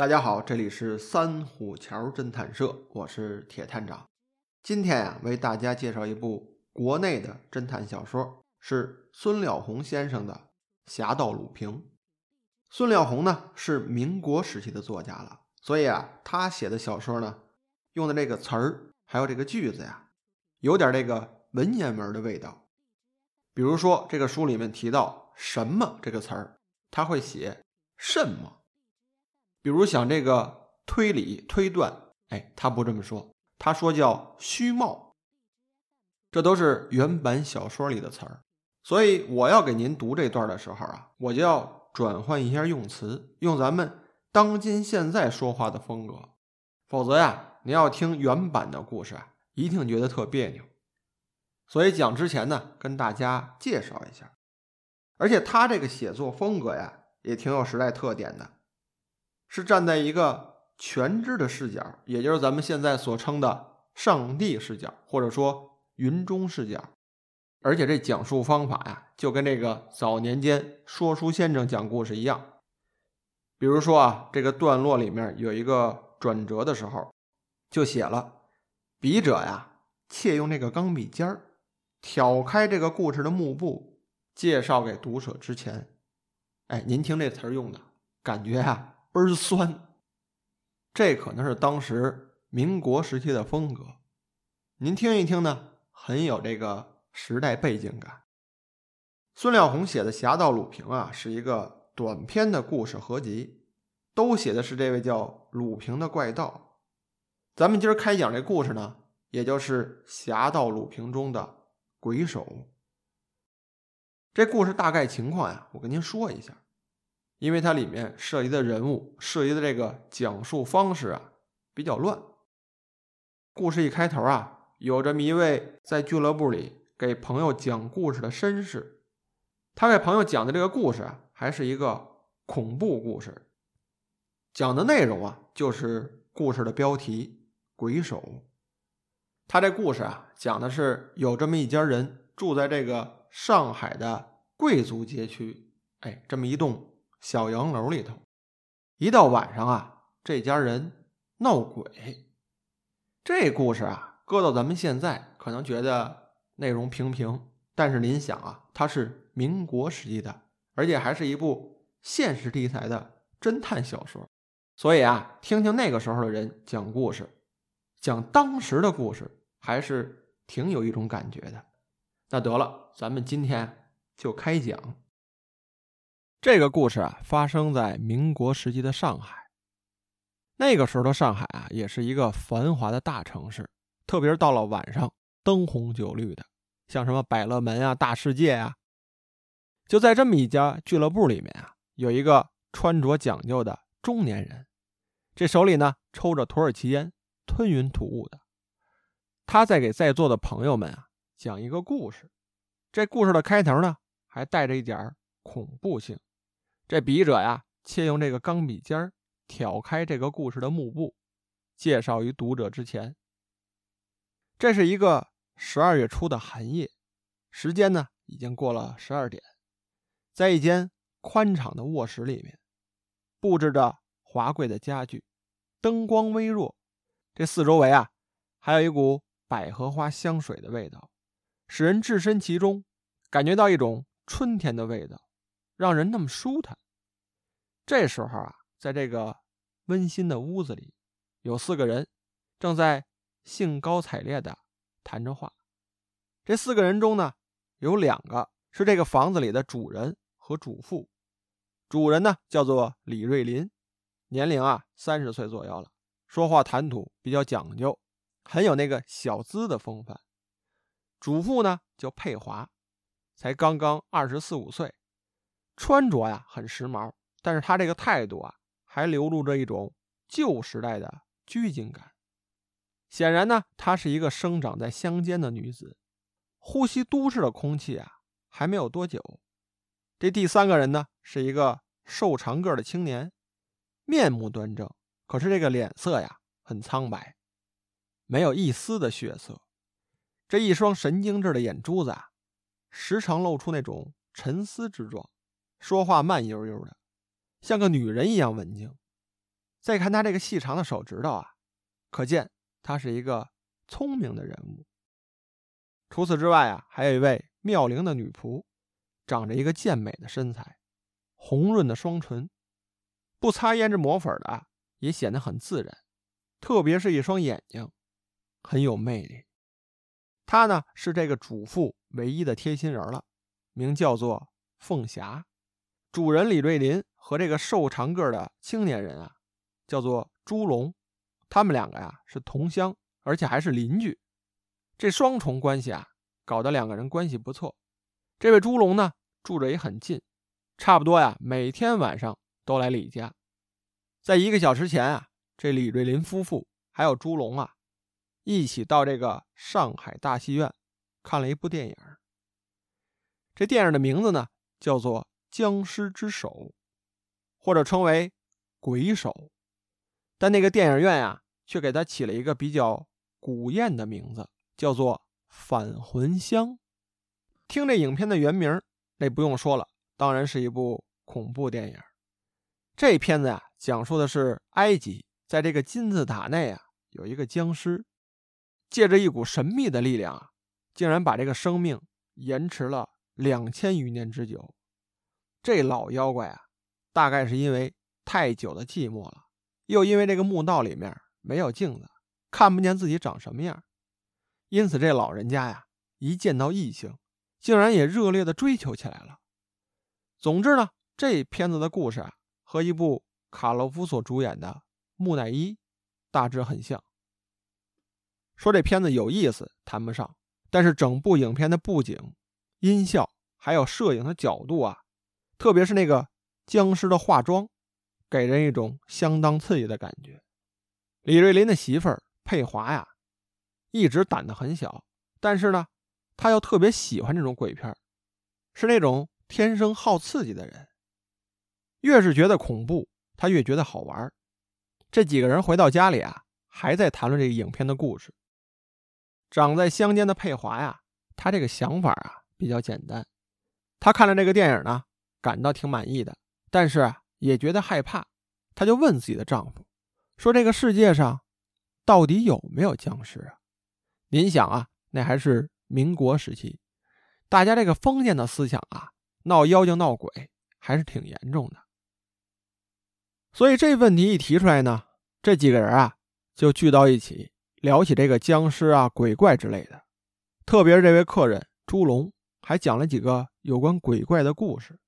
大家好，这里是三虎桥侦探社，我是铁探长。今天呀，为大家介绍一部国内的侦探小说，是孙了红先生的《侠盗鲁平》。孙了红呢是民国时期的作家了，所以啊，他写的小说呢，用的这个词儿还有这个句子呀，有点这个文言文的味道。比如说，这个书里面提到“什么”这个词儿，他会写“什么”。比如想这个推理推断，哎，他不这么说，他说叫虚貌。这都是原版小说里的词儿，所以我要给您读这段的时候啊，我就要转换一下用词，用咱们当今现在说话的风格，否则呀，您要听原版的故事啊，一定觉得特别扭。所以讲之前呢，跟大家介绍一下，而且他这个写作风格呀，也挺有时代特点的。是站在一个全知的视角，也就是咱们现在所称的上帝视角，或者说云中视角。而且这讲述方法呀，就跟这个早年间说书先生讲故事一样。比如说啊，这个段落里面有一个转折的时候，就写了笔者呀，窃用这个钢笔尖儿挑开这个故事的幕布，介绍给读者之前，哎，您听这词儿用的感觉啊。倍儿酸，这可能是当时民国时期的风格。您听一听呢，很有这个时代背景感。孙亮红写的《侠盗鲁平》啊，是一个短篇的故事合集，都写的是这位叫鲁平的怪盗。咱们今儿开讲这故事呢，也就是《侠盗鲁平》中的鬼手。这故事大概情况呀，我跟您说一下。因为它里面涉及的人物、涉及的这个讲述方式啊比较乱。故事一开头啊，有这么一位在俱乐部里给朋友讲故事的绅士，他给朋友讲的这个故事啊，还是一个恐怖故事。讲的内容啊，就是故事的标题《鬼手》。他这故事啊，讲的是有这么一家人住在这个上海的贵族街区，哎，这么一栋。小洋楼里头，一到晚上啊，这家人闹鬼。这故事啊，搁到咱们现在可能觉得内容平平，但是您想啊，它是民国时期的，而且还是一部现实题材的侦探小说，所以啊，听听那个时候的人讲故事，讲当时的故事，还是挺有一种感觉的。那得了，咱们今天就开讲。这个故事啊，发生在民国时期的上海。那个时候的上海啊，也是一个繁华的大城市，特别是到了晚上，灯红酒绿的，像什么百乐门啊、大世界啊。就在这么一家俱乐部里面啊，有一个穿着讲究的中年人，这手里呢抽着土耳其烟，吞云吐雾的。他在给在座的朋友们啊讲一个故事。这故事的开头呢，还带着一点恐怖性。这笔者呀，借用这个钢笔尖儿挑开这个故事的幕布，介绍于读者之前。这是一个十二月初的寒夜，时间呢已经过了十二点，在一间宽敞的卧室里面，布置着华贵的家具，灯光微弱，这四周围啊，还有一股百合花香水的味道，使人置身其中，感觉到一种春天的味道。让人那么舒坦。这时候啊，在这个温馨的屋子里，有四个人正在兴高采烈的谈着话。这四个人中呢，有两个是这个房子里的主人和主妇。主人呢叫做李瑞林，年龄啊三十岁左右了，说话谈吐比较讲究，很有那个小资的风范。主妇呢叫佩华，才刚刚二十四五岁。穿着呀很时髦，但是他这个态度啊，还流露着一种旧时代的拘谨感。显然呢，她是一个生长在乡间的女子，呼吸都市的空气啊，还没有多久。这第三个人呢，是一个瘦长个的青年，面目端正，可是这个脸色呀很苍白，没有一丝的血色。这一双神经质的眼珠子啊，时常露出那种沉思之状。说话慢悠悠的，像个女人一样文静。再看他这个细长的手指头啊，可见他是一个聪明的人物。除此之外啊，还有一位妙龄的女仆，长着一个健美的身材，红润的双唇，不擦胭脂抹粉的也显得很自然，特别是一双眼睛，很有魅力。她呢是这个主妇唯一的贴心人了，名叫做凤霞。主人李瑞林和这个瘦长个的青年人啊。叫做朱龙，他们两个呀是同乡，而且还是邻居。这双重关系啊，搞得两个人关系不错。这位朱龙呢，住着也很近，差不多呀，每天晚上都来李家。在一个小时前啊，这李瑞林夫妇还有朱龙啊，一起到这个上海大戏院看了一部电影。这电影的名字呢，叫做《僵尸之手》，或者称为《鬼手》。但那个电影院呀，却给他起了一个比较古艳的名字，叫做《返魂香》。听这影片的原名，那不用说了，当然是一部恐怖电影。这片子呀，讲述的是埃及在这个金字塔内啊，有一个僵尸，借着一股神秘的力量啊，竟然把这个生命延迟了两千余年之久。这老妖怪啊，大概是因为太久的寂寞了。又因为这个墓道里面没有镜子，看不见自己长什么样，因此这老人家呀，一见到异性，竟然也热烈的追求起来了。总之呢，这片子的故事啊，和一部卡洛夫所主演的《木乃伊》大致很像。说这片子有意思谈不上，但是整部影片的布景、音效还有摄影的角度啊，特别是那个僵尸的化妆。给人一种相当刺激的感觉。李瑞林的媳妇儿佩华呀，一直胆子很小，但是呢，她又特别喜欢这种鬼片是那种天生好刺激的人。越是觉得恐怖，她越觉得好玩这几个人回到家里啊，还在谈论这个影片的故事。长在乡间的佩华呀，她这个想法啊比较简单。她看了这个电影呢，感到挺满意的，但是。也觉得害怕，她就问自己的丈夫说：“这个世界上到底有没有僵尸啊？”您想啊，那还是民国时期，大家这个封建的思想啊，闹妖精闹鬼还是挺严重的。所以这问题一提出来呢，这几个人啊就聚到一起聊起这个僵尸啊、鬼怪之类的。特别是这位客人朱龙，还讲了几个有关鬼怪的故事。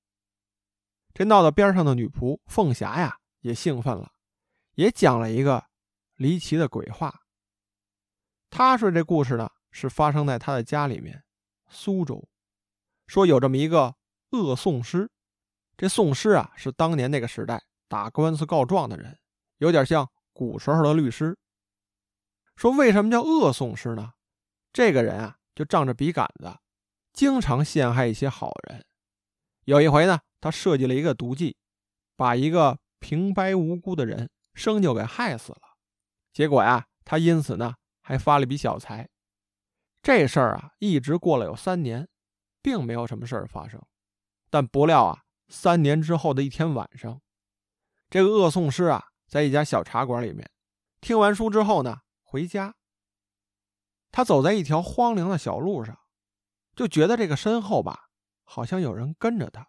这闹到边上的女仆凤霞呀，也兴奋了，也讲了一个离奇的鬼话。他说这故事呢，是发生在他的家里面，苏州，说有这么一个恶讼师。这讼师啊，是当年那个时代打官司告状的人，有点像古时候的律师。说为什么叫恶讼师呢？这个人啊，就仗着笔杆子，经常陷害一些好人。有一回呢。他设计了一个毒计，把一个平白无辜的人生就给害死了。结果呀，他因此呢还发了笔小财。这事儿啊，一直过了有三年，并没有什么事儿发生。但不料啊，三年之后的一天晚上，这个恶讼师啊，在一家小茶馆里面听完书之后呢，回家。他走在一条荒凉的小路上，就觉得这个身后吧，好像有人跟着他。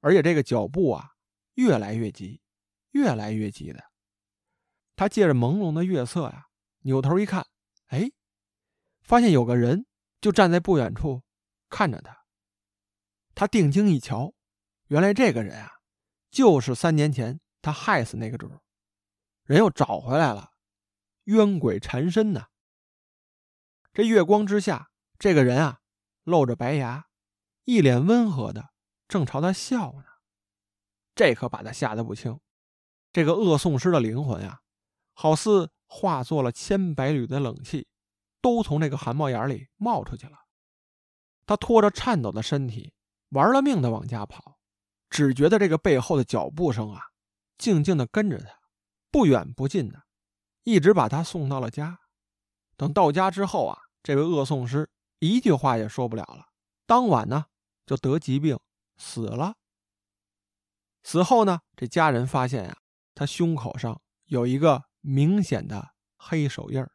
而且这个脚步啊，越来越急，越来越急的。他借着朦胧的月色呀，扭头一看，哎，发现有个人就站在不远处看着他。他定睛一瞧，原来这个人啊，就是三年前他害死那个主，人又找回来了，冤鬼缠身呢。这月光之下，这个人啊，露着白牙，一脸温和的。正朝他笑呢，这可把他吓得不轻。这个恶讼师的灵魂呀，好似化作了千百缕的冷气，都从这个汗毛眼里冒出去了。他拖着颤抖的身体，玩了命的往家跑，只觉得这个背后的脚步声啊，静静的跟着他，不远不近的，一直把他送到了家。等到家之后啊，这位恶讼师一句话也说不了了。当晚呢，就得疾病。死了。死后呢，这家人发现呀，他胸口上有一个明显的黑手印儿。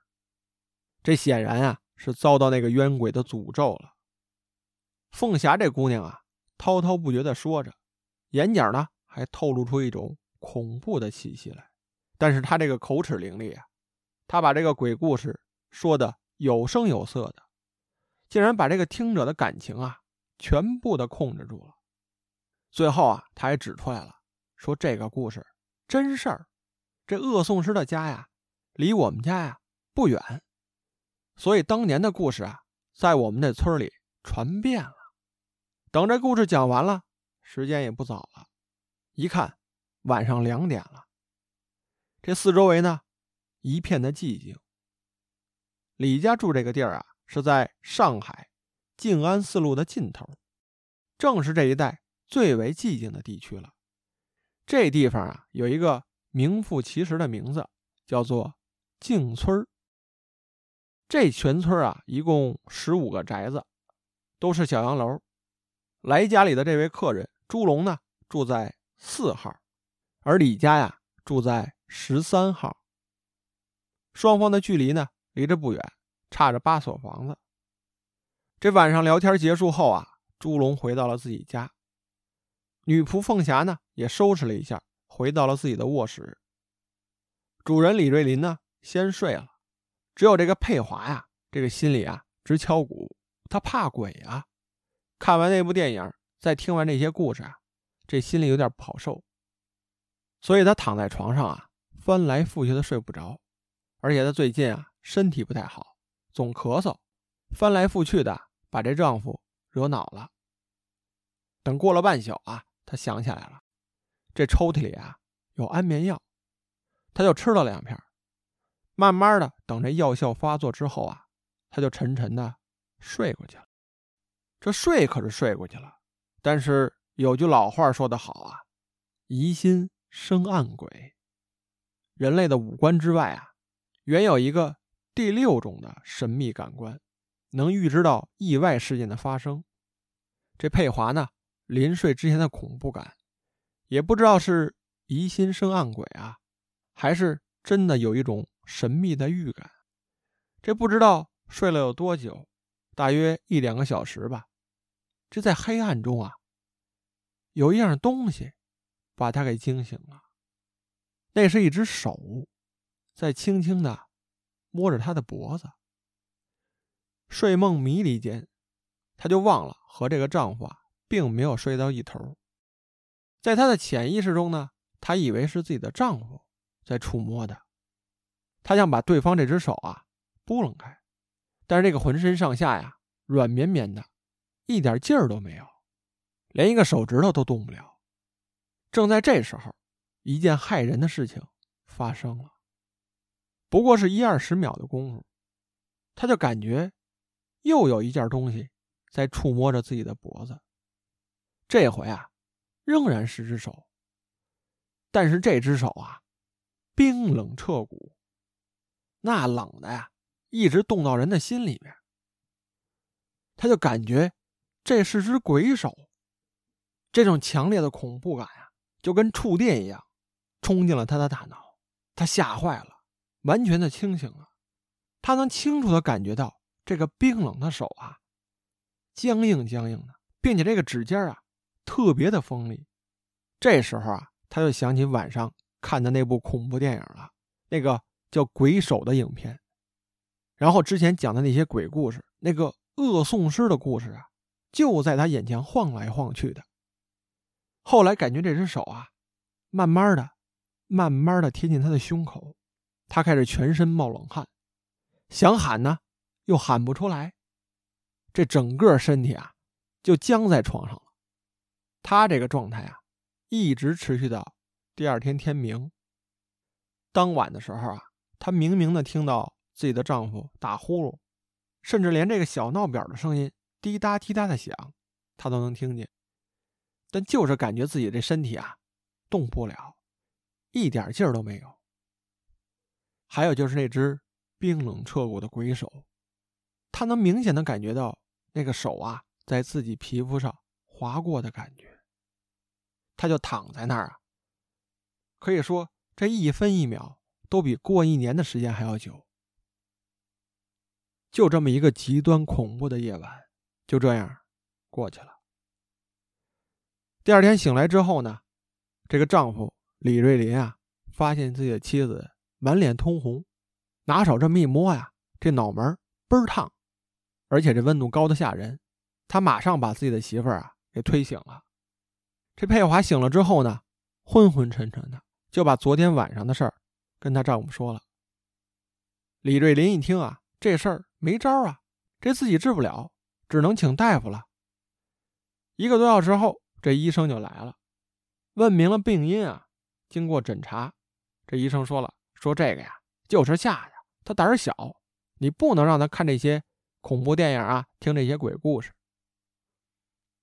这显然啊是遭到那个冤鬼的诅咒了。凤霞这姑娘啊，滔滔不绝的说着，眼角呢还透露出一种恐怖的气息来。但是她这个口齿伶俐啊，她把这个鬼故事说的有声有色的，竟然把这个听者的感情啊全部的控制住了。最后啊，他还指出来了，说这个故事真事儿，这恶讼师的家呀，离我们家呀不远，所以当年的故事啊，在我们那村里传遍了。等这故事讲完了，时间也不早了，一看晚上两点了，这四周围呢一片的寂静。李家住这个地儿啊，是在上海静安寺路的尽头，正是这一带。最为寂静的地区了。这地方啊，有一个名副其实的名字，叫做静村这全村啊，一共十五个宅子，都是小洋楼。来家里的这位客人朱龙呢，住在四号，而李家呀，住在十三号。双方的距离呢，离着不远，差着八所房子。这晚上聊天结束后啊，朱龙回到了自己家。女仆凤霞呢，也收拾了一下，回到了自己的卧室。主人李瑞林呢，先睡了。只有这个佩华呀，这个心里啊直敲鼓，他怕鬼啊。看完那部电影，再听完这些故事啊，这心里有点不好受。所以他躺在床上啊，翻来覆去的睡不着。而且他最近啊，身体不太好，总咳嗽，翻来覆去的，把这丈夫惹恼了。等过了半宿啊。她想起来了，这抽屉里啊有安眠药，她就吃了两片。慢慢的，等这药效发作之后啊，他就沉沉的睡过去了。这睡可是睡过去了，但是有句老话说得好啊，“疑心生暗鬼”。人类的五官之外啊，原有一个第六种的神秘感官，能预知到意外事件的发生。这佩华呢？临睡之前的恐怖感，也不知道是疑心生暗鬼啊，还是真的有一种神秘的预感。这不知道睡了有多久，大约一两个小时吧。这在黑暗中啊，有一样东西把他给惊醒了。那是一只手，在轻轻的摸着他的脖子。睡梦迷离间，她就忘了和这个丈夫啊。并没有睡到一头，在她的潜意识中呢，她以为是自己的丈夫在触摸的，她想把对方这只手啊拨楞开，但是这个浑身上下呀软绵绵的，一点劲儿都没有，连一个手指头都动不了。正在这时候，一件骇人的事情发生了，不过是一二十秒的功夫，她就感觉又有一件东西在触摸着自己的脖子。这回啊，仍然是只手，但是这只手啊，冰冷彻骨，那冷的呀，一直冻到人的心里面。他就感觉这是只鬼手，这种强烈的恐怖感呀，就跟触电一样，冲进了他的大脑。他吓坏了，完全的清醒了。他能清楚的感觉到这个冰冷的手啊，僵硬僵硬的，并且这个指尖啊。特别的锋利，这时候啊，他就想起晚上看的那部恐怖电影了，那个叫《鬼手》的影片。然后之前讲的那些鬼故事，那个恶讼师的故事啊，就在他眼前晃来晃去的。后来感觉这只手啊，慢慢的、慢慢的贴近他的胸口，他开始全身冒冷汗，想喊呢，又喊不出来，这整个身体啊，就僵在床上了。他这个状态啊，一直持续到第二天天明。当晚的时候啊，她明明的听到自己的丈夫打呼噜，甚至连这个小闹表的声音滴答滴答的响，她都能听见。但就是感觉自己这身体啊，动不了，一点劲儿都没有。还有就是那只冰冷彻骨的鬼手，他能明显的感觉到那个手啊，在自己皮肤上划过的感觉。他就躺在那儿啊，可以说这一分一秒都比过一年的时间还要久。就这么一个极端恐怖的夜晚，就这样过去了。第二天醒来之后呢，这个丈夫李瑞林啊，发现自己的妻子满脸通红，拿手这么一摸呀，这脑门倍儿烫，而且这温度高的吓人。他马上把自己的媳妇儿啊给推醒了。这佩华醒了之后呢，昏昏沉沉的，就把昨天晚上的事儿跟她丈夫说了。李瑞林一听啊，这事儿没招啊，这自己治不了，只能请大夫了。一个多小时后，这医生就来了，问明了病因啊。经过诊查，这医生说了，说这个呀就是吓的，他胆小，你不能让他看这些恐怖电影啊，听这些鬼故事。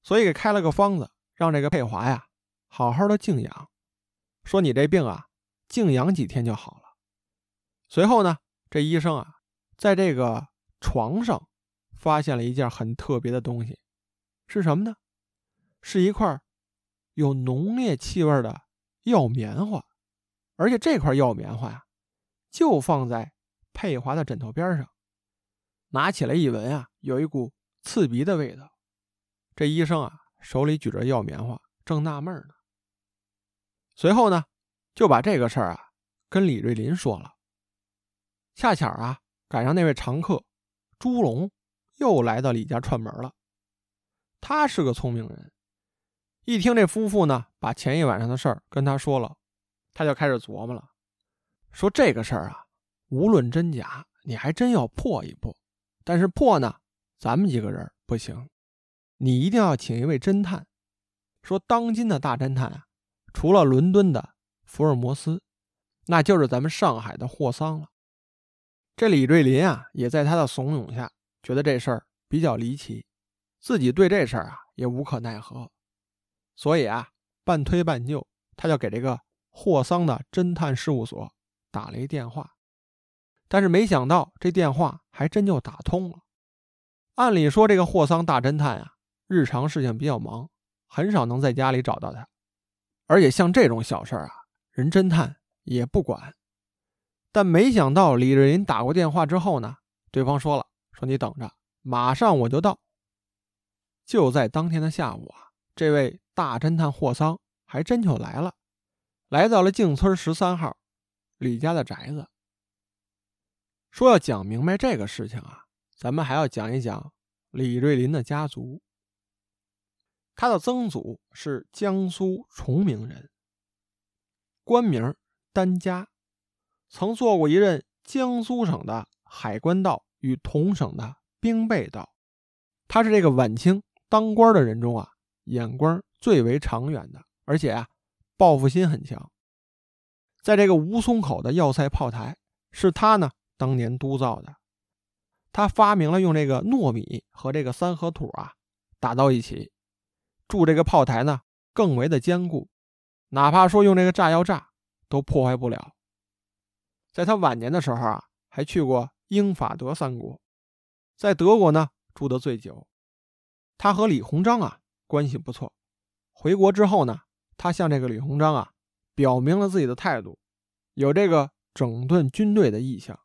所以给开了个方子，让这个佩华呀好好的静养，说你这病啊静养几天就好了。随后呢，这医生啊在这个床上发现了一件很特别的东西，是什么呢？是一块有浓烈气味的药棉花，而且这块药棉花呀就放在佩华的枕头边上，拿起来一闻啊，有一股刺鼻的味道。这医生啊，手里举着药棉花，正纳闷呢。随后呢，就把这个事儿啊跟李瑞林说了。恰巧啊，赶上那位常客朱龙又来到李家串门了。他是个聪明人，一听这夫妇呢把前一晚上的事儿跟他说了，他就开始琢磨了，说这个事儿啊，无论真假，你还真要破一破。但是破呢，咱们几个人不行。你一定要请一位侦探，说当今的大侦探啊，除了伦敦的福尔摩斯，那就是咱们上海的霍桑了。这李瑞林啊，也在他的怂恿下，觉得这事儿比较离奇，自己对这事儿啊也无可奈何，所以啊，半推半就，他就给这个霍桑的侦探事务所打了一电话，但是没想到这电话还真就打通了。按理说，这个霍桑大侦探啊。日常事情比较忙，很少能在家里找到他，而且像这种小事啊，人侦探也不管。但没想到李瑞林打过电话之后呢，对方说了：“说你等着，马上我就到。”就在当天的下午啊，这位大侦探霍桑还真就来了，来到了静村十三号李家的宅子。说要讲明白这个事情啊，咱们还要讲一讲李瑞林的家族。他的曾祖是江苏崇明人，官名丹家，曾做过一任江苏省的海关道与同省的兵备道。他是这个晚清当官的人中啊，眼光最为长远的，而且啊，报复心很强。在这个吴淞口的要塞炮台，是他呢当年督造的。他发明了用这个糯米和这个三合土啊打到一起。筑这个炮台呢，更为的坚固，哪怕说用这个炸药炸，都破坏不了。在他晚年的时候啊，还去过英法德三国，在德国呢住得最久。他和李鸿章啊关系不错。回国之后呢，他向这个李鸿章啊表明了自己的态度，有这个整顿军队的意向，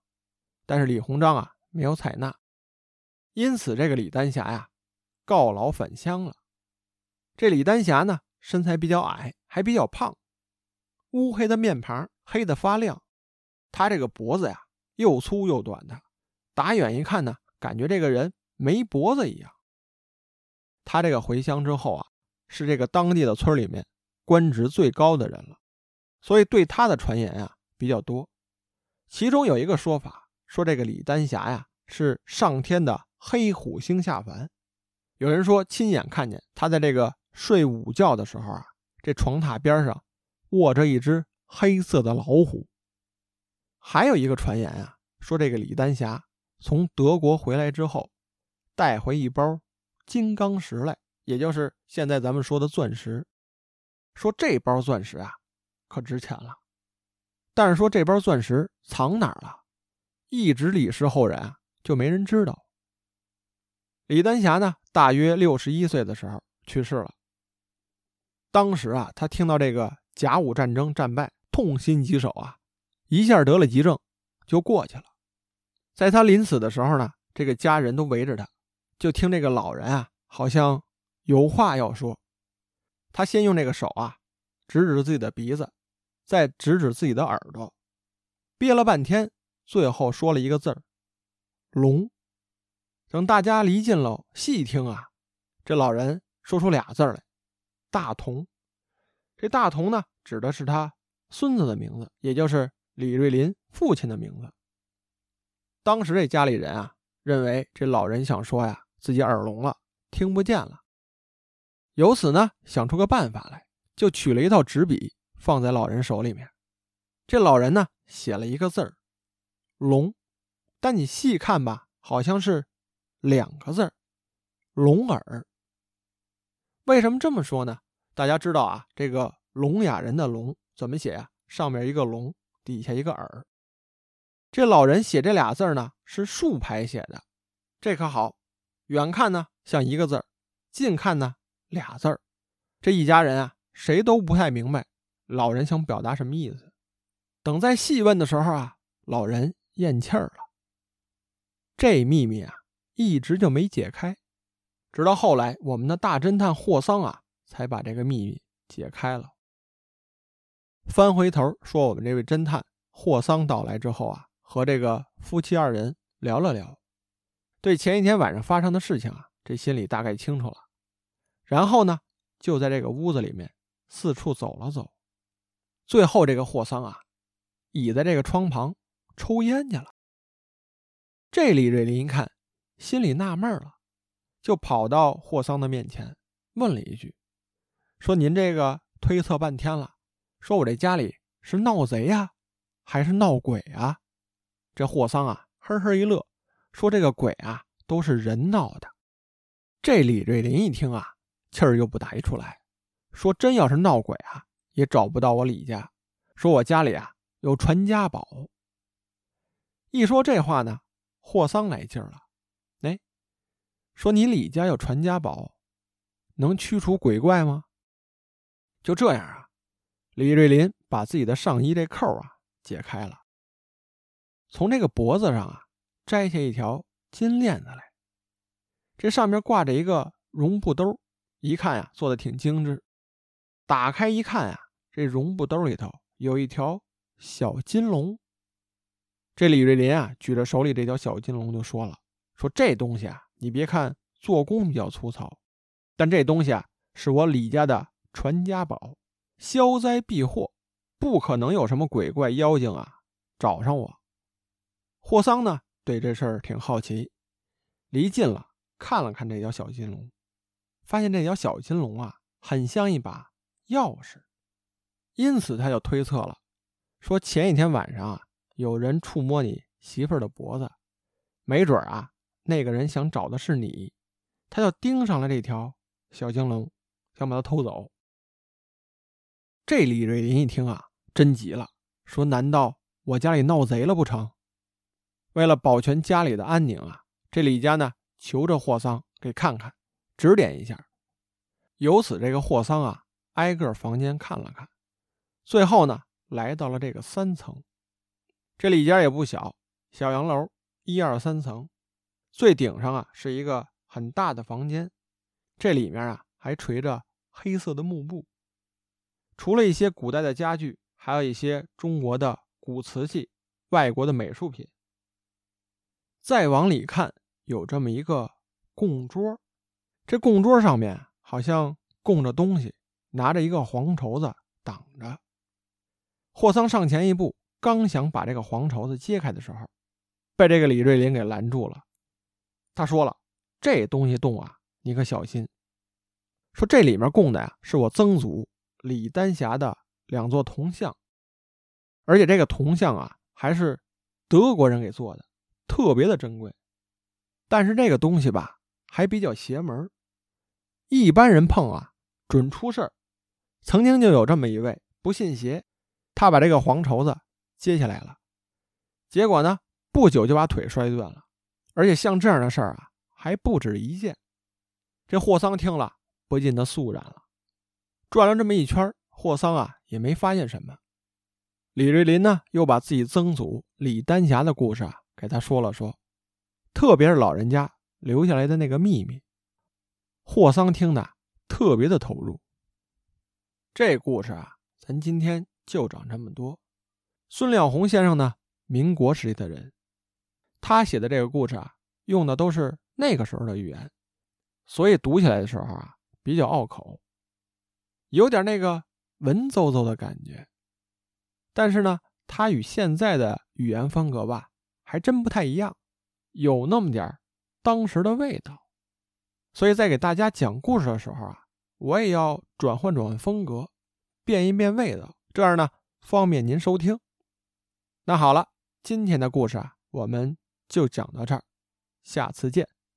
但是李鸿章啊没有采纳，因此这个李丹霞呀告老返乡了。这李丹霞呢，身材比较矮，还比较胖，乌黑的面庞，黑的发亮。他这个脖子呀，又粗又短的，打远一看呢，感觉这个人没脖子一样。他这个回乡之后啊，是这个当地的村里面官职最高的人了，所以对他的传言啊比较多。其中有一个说法，说这个李丹霞呀是上天的黑虎星下凡。有人说亲眼看见他在这个。睡午觉的时候啊，这床榻边上卧着一只黑色的老虎。还有一个传言啊，说这个李丹霞从德国回来之后，带回一包金刚石来，也就是现在咱们说的钻石。说这包钻石啊，可值钱了。但是说这包钻石藏哪儿了，一直李氏后人啊就没人知道。李丹霞呢，大约六十一岁的时候去世了。当时啊，他听到这个甲午战争战败，痛心疾首啊，一下得了急症，就过去了。在他临死的时候呢，这个家人都围着他，就听这个老人啊，好像有话要说。他先用这个手啊，指指自己的鼻子，再指指自己的耳朵，憋了半天，最后说了一个字儿：“龙。”等大家离近了，细听啊，这老人说出俩字来：“大同。”这大同呢，指的是他孙子的名字，也就是李瑞林父亲的名字。当时这家里人啊，认为这老人想说呀，自己耳聋了，听不见了。由此呢，想出个办法来，就取了一套纸笔放在老人手里面。这老人呢，写了一个字儿“聋”，但你细看吧，好像是。两个字儿，聋耳。为什么这么说呢？大家知道啊，这个聋哑人的聋怎么写呀？上面一个龙，底下一个耳。这老人写这俩字呢，是竖排写的，这可好，远看呢像一个字儿，近看呢俩字儿。这一家人啊，谁都不太明白老人想表达什么意思。等再细问的时候啊，老人咽气儿了。这秘密啊。一直就没解开，直到后来，我们的大侦探霍桑啊，才把这个秘密解开了。翻回头说，我们这位侦探霍桑到来之后啊，和这个夫妻二人聊了聊，对前一天晚上发生的事情啊，这心里大概清楚了。然后呢，就在这个屋子里面四处走了走，最后这个霍桑啊，倚在这个窗旁抽烟去了。这李瑞林一看。心里纳闷了，就跑到霍桑的面前，问了一句：“说您这个推测半天了，说我这家里是闹贼呀，还是闹鬼啊？”这霍桑啊，呵呵一乐，说：“这个鬼啊，都是人闹的。”这李瑞林一听啊，气儿又不打一处来，说：“真要是闹鬼啊，也找不到我李家。说我家里啊有传家宝。”一说这话呢，霍桑来劲儿了。说你李家有传家宝，能驱除鬼怪吗？就这样啊，李瑞林把自己的上衣这扣啊解开了，从这个脖子上啊摘下一条金链子来，这上面挂着一个绒布兜，一看呀做的挺精致。打开一看啊，这绒布兜里头有一条小金龙。这李瑞林啊举着手里这条小金龙就说了：“说这东西啊。”你别看做工比较粗糙，但这东西啊是我李家的传家宝，消灾避祸，不可能有什么鬼怪妖精啊找上我。霍桑呢对这事儿挺好奇，离近了看了看这条小金龙，发现这条小金龙啊很像一把钥匙，因此他就推测了，说前一天晚上啊有人触摸你媳妇儿的脖子，没准啊。那个人想找的是你，他就盯上了这条小金龙，想把它偷走。这李瑞林一听啊，真急了，说：“难道我家里闹贼了不成？”为了保全家里的安宁啊，这李家呢求着霍桑给看看，指点一下。由此，这个霍桑啊，挨个房间看了看，最后呢，来到了这个三层。这里间也不小，小洋楼，一二三层。最顶上啊是一个很大的房间，这里面啊还垂着黑色的幕布。除了一些古代的家具，还有一些中国的古瓷器、外国的美术品。再往里看，有这么一个供桌，这供桌上面好像供着东西，拿着一个黄绸子挡着。霍桑上前一步，刚想把这个黄绸子揭开的时候，被这个李瑞林给拦住了。他说了：“这东西动啊，你可小心。说这里面供的呀，是我曾祖李丹霞的两座铜像，而且这个铜像啊，还是德国人给做的，特别的珍贵。但是这个东西吧，还比较邪门，一般人碰啊，准出事儿。曾经就有这么一位不信邪，他把这个黄绸子接下来了，结果呢，不久就把腿摔断了。”而且像这样的事儿啊，还不止一件。这霍桑听了，不禁的肃然了。转了这么一圈，霍桑啊也没发现什么。李瑞林呢，又把自己曾祖李丹霞的故事啊给他说了说，特别是老人家留下来的那个秘密。霍桑听的特别的投入。这故事啊，咱今天就讲这么多。孙了红先生呢，民国时期的人，他写的这个故事啊，用的都是那个时候的语言，所以读起来的时候啊，比较拗口，有点那个文绉绉的感觉。但是呢，他与现在的语言风格吧，还真不太一样，有那么点当时的味道。所以在给大家讲故事的时候啊，我也要转换转换风格，变一变味道，这样呢方便您收听。那好了，今天的故事啊，我们就讲到这儿，下次见。